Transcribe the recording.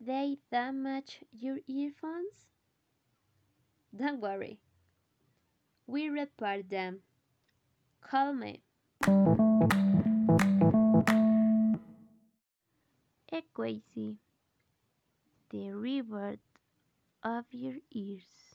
they damage your earphones? Don't worry, we repair them. Call me. Equacy, the reward of your ears.